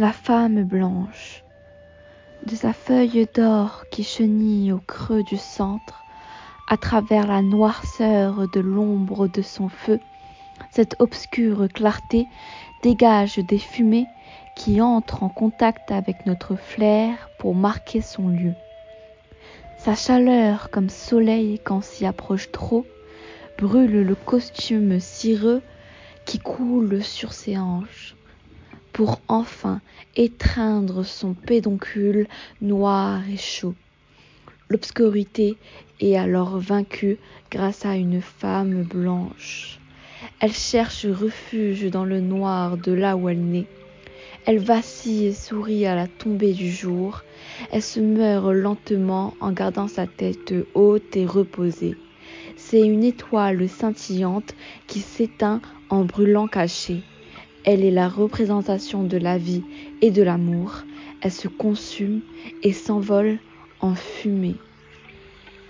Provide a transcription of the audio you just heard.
la femme blanche. De sa feuille d'or qui chenille au creux du centre, à travers la noirceur de l'ombre de son feu, cette obscure clarté dégage des fumées qui entrent en contact avec notre flair pour marquer son lieu. Sa chaleur comme soleil quand s'y approche trop, brûle le costume cireux qui coule sur ses hanches pour enfin étreindre son pédoncule noir et chaud. L'obscurité est alors vaincue grâce à une femme blanche. Elle cherche refuge dans le noir de là où elle naît. Elle vacille et sourit à la tombée du jour. Elle se meurt lentement en gardant sa tête haute et reposée. C'est une étoile scintillante qui s'éteint en brûlant cachée. Elle est la représentation de la vie et de l'amour. Elle se consume et s'envole en fumée.